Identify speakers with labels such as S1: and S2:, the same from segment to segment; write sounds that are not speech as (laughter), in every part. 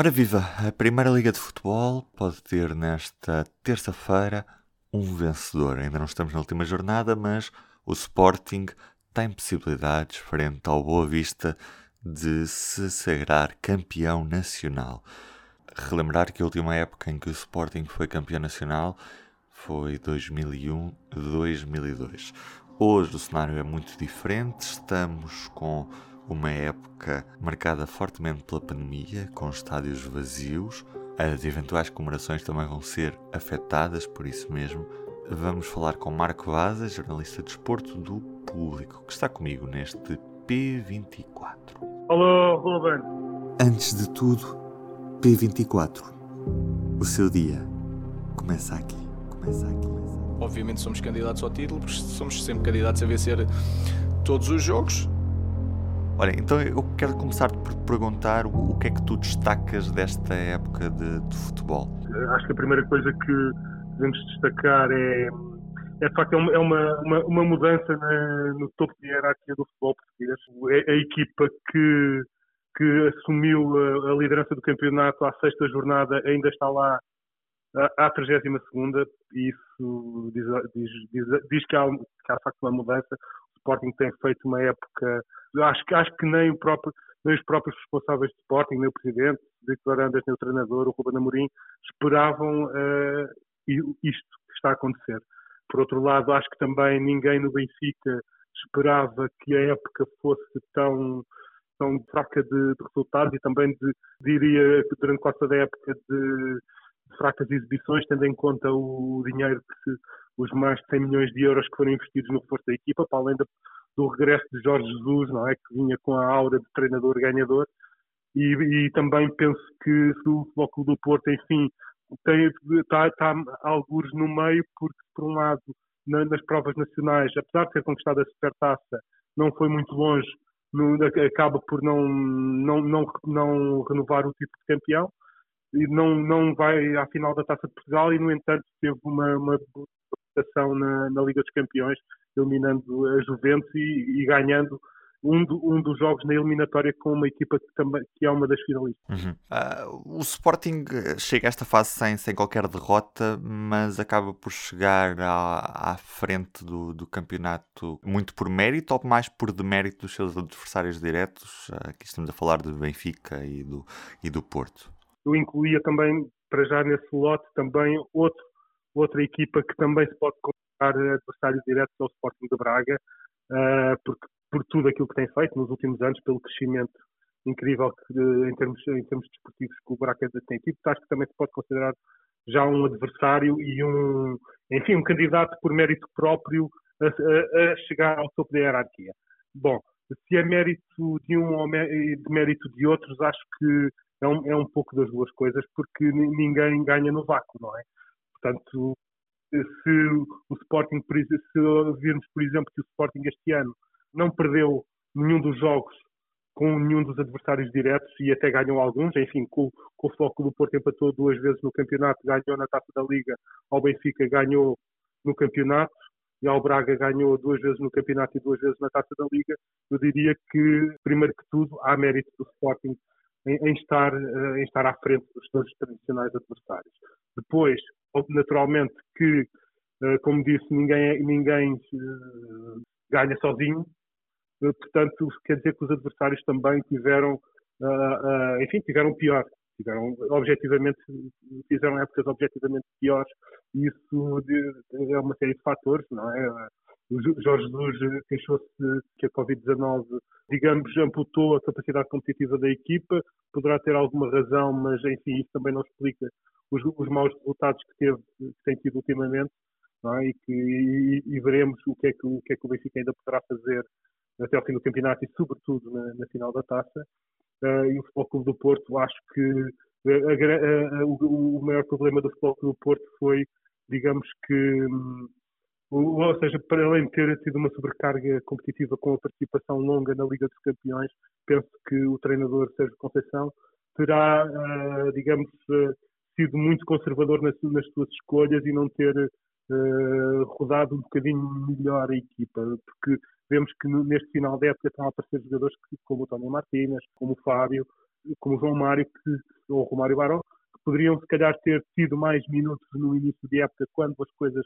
S1: Ora viva, a Primeira Liga de Futebol pode ter nesta terça-feira um vencedor. Ainda não estamos na última jornada, mas o Sporting tem possibilidades frente ao Boa Vista de se sagrar campeão nacional. Relembrar que a última época em que o Sporting foi campeão nacional foi 2001-2002. Hoje o cenário é muito diferente, estamos com uma época marcada fortemente pela pandemia, com estádios vazios. As eventuais comemorações também vão ser afetadas por isso mesmo. Vamos falar com Marco Vaza, jornalista de esporto do Público, que está comigo neste P24.
S2: Olá, Ruben.
S1: Antes de tudo, P24. O seu dia começa aqui. Começa aqui.
S3: Obviamente somos candidatos ao título, porque somos sempre candidatos a vencer todos os jogos
S1: Olha, então eu quero começar por perguntar o, que é que tu destacas desta época de, de futebol.
S2: Acho que a primeira coisa que devemos destacar é, é de facto é uma, uma, uma mudança na, no topo de hierarquia do futebol português. É a equipa que, que assumiu a, a, liderança do campeonato à sexta jornada ainda está lá à, à 32 segunda e isso diz, diz, diz, diz que, há, que há de facto uma mudança. Sporting tem feito uma época acho, acho que nem, próprio, nem os próprios responsáveis de Sporting, nem o presidente, Victor Andas, nem o treinador, o Ruben Amorim, esperavam uh, isto que está a acontecer. Por outro lado, acho que também ninguém no Benfica esperava que a época fosse tão, tão fraca de, de resultados e também, de, diria, durante quase toda a época de fracas exibições, tendo em conta o dinheiro que se, os mais de 100 milhões de euros que foram investidos no reforço da equipa, para além do regresso de Jorge Jesus, não é? Que vinha com a aura de treinador ganhador. E, e também penso que se o Futebol do Porto, enfim, está, está alguns no meio, porque, por um lado, na, nas provas nacionais, apesar de ter conquistado a supertaça, não foi muito longe, no, acaba por não, não, não, não renovar o título de campeão e não, não vai à final da Taça de Portugal e, no entanto, teve uma, uma participação na, na Liga dos Campeões, eliminando a Juventus e, e ganhando um, do, um, dos jogos na eliminatória com uma equipa que, também, que é uma das finalistas.
S1: Uhum. Uh, o Sporting chega a esta fase sem, sem qualquer derrota, mas acaba por chegar à, à frente do, do, campeonato muito por mérito ou mais por demérito dos seus adversários diretos? Uh, aqui estamos a falar do Benfica e do, e do Porto.
S2: Eu incluía também, para já nesse lote, também outro outra equipa que também se pode considerar adversário direto ao Sporting de Braga, uh, porque, por tudo aquilo que tem feito nos últimos anos, pelo crescimento incrível que, em, termos, em termos desportivos que o Braga tem tido, acho que também se pode considerar já um adversário e um, enfim, um candidato por mérito próprio a, a, a chegar ao topo da hierarquia. Bom, se é mérito de um ou de mérito de outros, acho que é um, é um pouco das duas coisas, porque ninguém ganha no vácuo, não é? Portanto, se o Sporting, se virmos, por exemplo, que o Sporting este ano não perdeu nenhum dos jogos com nenhum dos adversários diretos e até ganhou alguns, enfim, com, com o Foco do Porto empatou duas vezes no campeonato, ganhou na Taça da Liga, ao Benfica ganhou no campeonato e ao Braga ganhou duas vezes no campeonato e duas vezes na Taça da Liga, eu diria que, primeiro que tudo, há mérito do Sporting em, estar, eh, em estar à frente dos seus tradicionais adversários. Depois, naturalmente que, eh, como disse, ninguém, ninguém eh, ganha sozinho, portanto, quer dizer que os adversários também tiveram, enfim, tiveram pior, tiveram objetivamente, fizeram épocas objetivamente piores, e isso é uma série de fatores, não é? O Jorge Jesus queixou-se que a Covid-19, digamos, amputou a capacidade competitiva da equipa. Poderá ter alguma razão, mas enfim, isso também não explica os, os maus resultados que, teve, que tem tido ultimamente. É? E, que, e, e, veremos o que, é que, o que é que o Benfica ainda poderá fazer até ao fim do campeonato e, sobretudo, na, na final da taça. Uh, e o Futebol Clube do Porto, acho que a, a, a, o, o, maior problema do Futebol Clube do Porto foi, digamos que. Um, ou seja, para além de ter tido uma sobrecarga competitiva com a participação longa na Liga dos Campeões, penso que o treinador Sérgio Conceição terá, uh, digamos, uh, sido muito conservador nas, suas escolhas e não ter uh, rodado um bocadinho melhor a equipa, porque vemos que neste final da época estão a aparecer jogadores que, como o Tony Martínez, como o Fábio, como o João Mário que, ou o Romário Barão, que poderiam se calhar ter tido mais minutos no início de época quando as coisas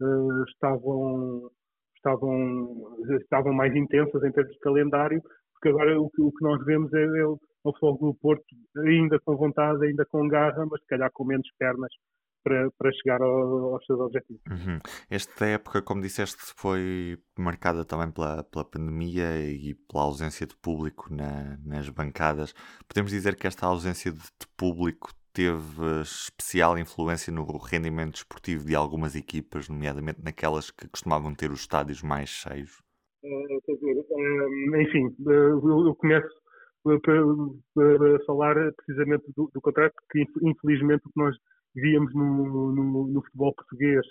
S2: uh, estavam, estavam, estavam mais intensas em termos de calendário, porque agora o o que nós vemos é, é, é o Fogo do Porto ainda com vontade, ainda com garra, mas se calhar com menos pernas para, para chegar ao, aos seus objetivos.
S1: Uhum. Esta época, como disseste, foi marcada também pela, pela pandemia e pela ausência de público na, nas bancadas. Podemos dizer que esta ausência de público teve especial influência no rendimento esportivo de algumas equipas, nomeadamente naquelas que costumavam ter os estádios mais cheios?
S2: Uh, enfim, uh, eu começo a falar precisamente do, do contrário, porque infelizmente o que nós víamos no, no, no futebol português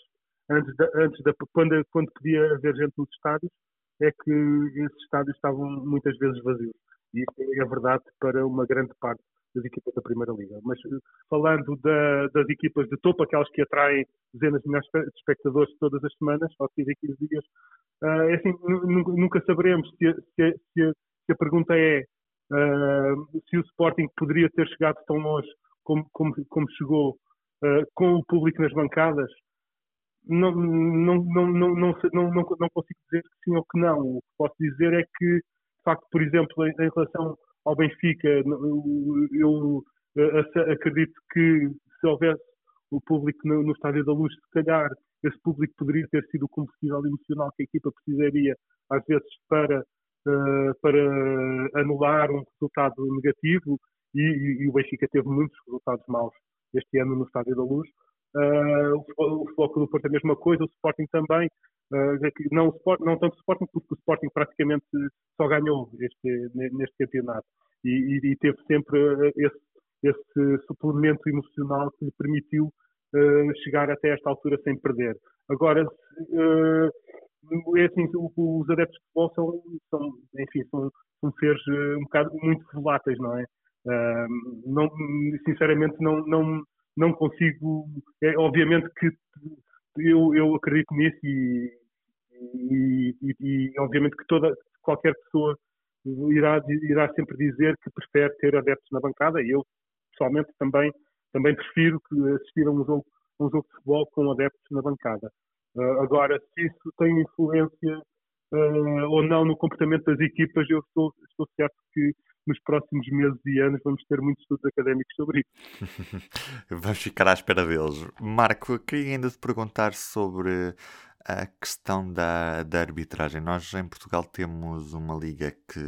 S2: antes da, antes da quando, quando podia haver gente nos estádios é que esses estádios estavam muitas vezes vazios e isso é verdade para uma grande parte das equipas da Primeira Liga. Mas falando da, das equipas de topo, aquelas que atraem dezenas de milhares de espectadores todas as semanas, ou 15 15 dias, uh, é assim, nunca saberemos se, se, se, se, a pergunta é uh, se o Sporting poderia ter chegado tão longe como, como, como chegou uh, com o público nas bancadas, não, não, não, não, não, não, não, consigo dizer que sim ou que não. O que posso dizer é que, de facto, por exemplo, em, relação ao Benfica, eu, eu acredito que se houvesse o público no, Estádio da Luz, se calhar esse público poderia ter sido o combustível emocional que a equipa precisaria, às vezes, para, uh, para anular um resultado negativo, e, e, e, o Benfica teve muitos resultados maus este ano no Estádio da Luz. Uh, o, Foco do Porto é a mesma coisa, o Sporting também. Uh, não, o Sport, não tanto o Sporting, porque o Sporting praticamente só ganhou este, neste campeonato e, e, e teve sempre esse, esse, suplemento emocional que lhe permitiu uh, chegar até esta altura sem perder. Agora, é assim, os adeptos de futebol são, são enfim, são, são seres um bocado muito voláteis, não é? não, sinceramente, não, não, não consigo. É, obviamente que eu, eu acredito nisso e, e, e, e, obviamente que toda, qualquer pessoa irá, irá sempre dizer que prefere ter adeptos na bancada e eu pessoalmente também, também prefiro que assistir a um jogo, um jogo de futebol com adeptos na bancada. Uh, agora, se isso tem influência uh, ou não no comportamento das equipas, eu estou, estou certo que nos próximos meses e anos vamos ter muitos estudos académicos sobre isso. (laughs)
S1: vamos ficar à espera deles. Marco, queria ainda te perguntar sobre a questão da, da arbitragem. Nós em Portugal temos uma liga que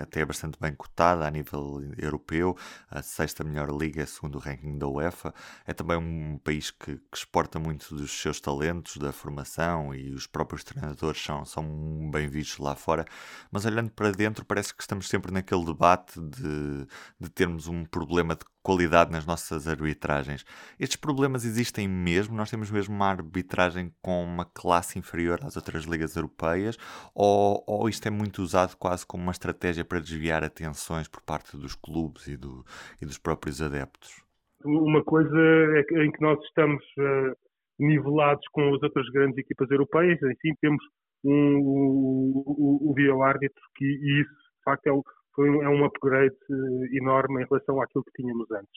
S1: até é bastante bem cotada a nível europeu, a sexta melhor liga segundo o ranking da UEFA. É também um país que, que exporta muito dos seus talentos, da formação e os próprios treinadores são, são bem vistos lá fora. Mas olhando para dentro, parece que estamos sempre naquele debate de, de termos um problema de qualidade nas nossas arbitragens. Estes problemas existem mesmo? Nós temos mesmo uma arbitragem com uma classe inferior às outras ligas europeias? Ou, ou isto é muito usado quase como uma estratégia para desviar atenções por parte dos clubes e, do, e dos próprios adeptos?
S2: Uma coisa é em que nós estamos uh, nivelados com as outras grandes equipas europeias, enfim, temos um, o, o, o vídeo-árbitro que, e isso, de facto, é o, foi, é um upgrade eh, enorme em relação àquilo que tínhamos antes.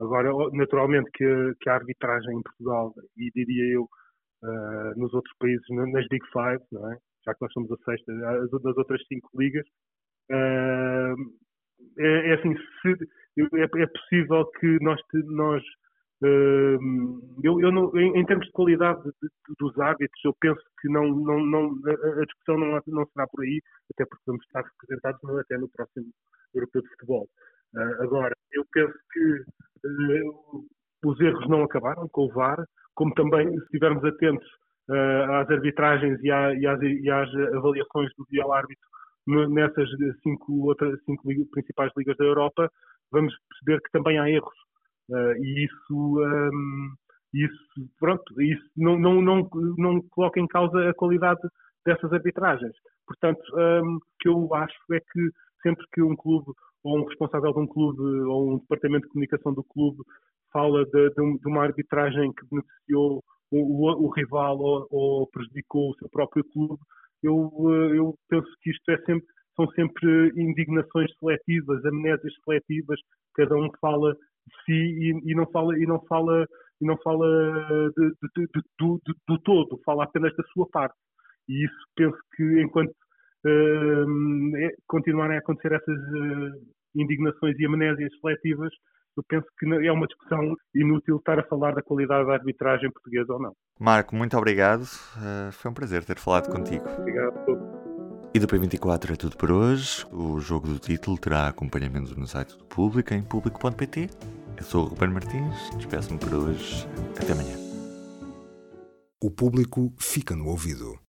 S2: Agora, naturalmente que, que a arbitragem em Portugal, e diria eu, uh, nos outros países, nas Big Five, não é? já que nós somos a sexta, das outras cinco ligas, uh, é, é, assim, se, é, é, possível que nós, nós eu, eu não, em, em, termos de qualidade de, de, dos árbitros, eu penso que não, não, não, a, discussão não, não será por aí, até porque vamos estar representados até no próximo Europeu de Futebol. Uh, agora, eu penso que uh, os erros não acabaram com o VAR, como também, se estivermos atentos uh, às arbitragens e, à, e, às, e, às, avaliações do dia árbitro nessas cinco, outras, cinco principais ligas da Europa, vamos perceber que também há erros e isso, um, isso, pronto, isso não, não, não, não coloca em causa a qualidade dessas arbitragens. Portanto, um, o que eu acho é que sempre que um clube ou um responsável de um clube ou um departamento de comunicação do clube fala de, de, uma arbitragem que beneficiou o, o, o rival ou, ou, prejudicou o seu próprio clube, eu, eh, eu penso que isto é sempre, são sempre indignações seletivas, amnésias seletivas cada um fala si e, e não fala e não fala e não fala de, de, de, do, do todo, fala apenas da sua parte. E isso penso que enquanto uh, é, continuarem a acontecer essas uh, indignações e amnésias seletivas, eu penso que é uma discussão inútil estar a falar da qualidade da arbitragem portuguesa ou não.
S1: Marco, muito obrigado. Uh, foi um prazer ter falado contigo.
S2: Obrigado a todos.
S1: E do P24 é tudo por hoje. O jogo do título terá acompanhamento no site do Público em público.pt. Eu sou o Ruben Martins, despeço-me por hoje. Até amanhã.
S4: O público fica no ouvido.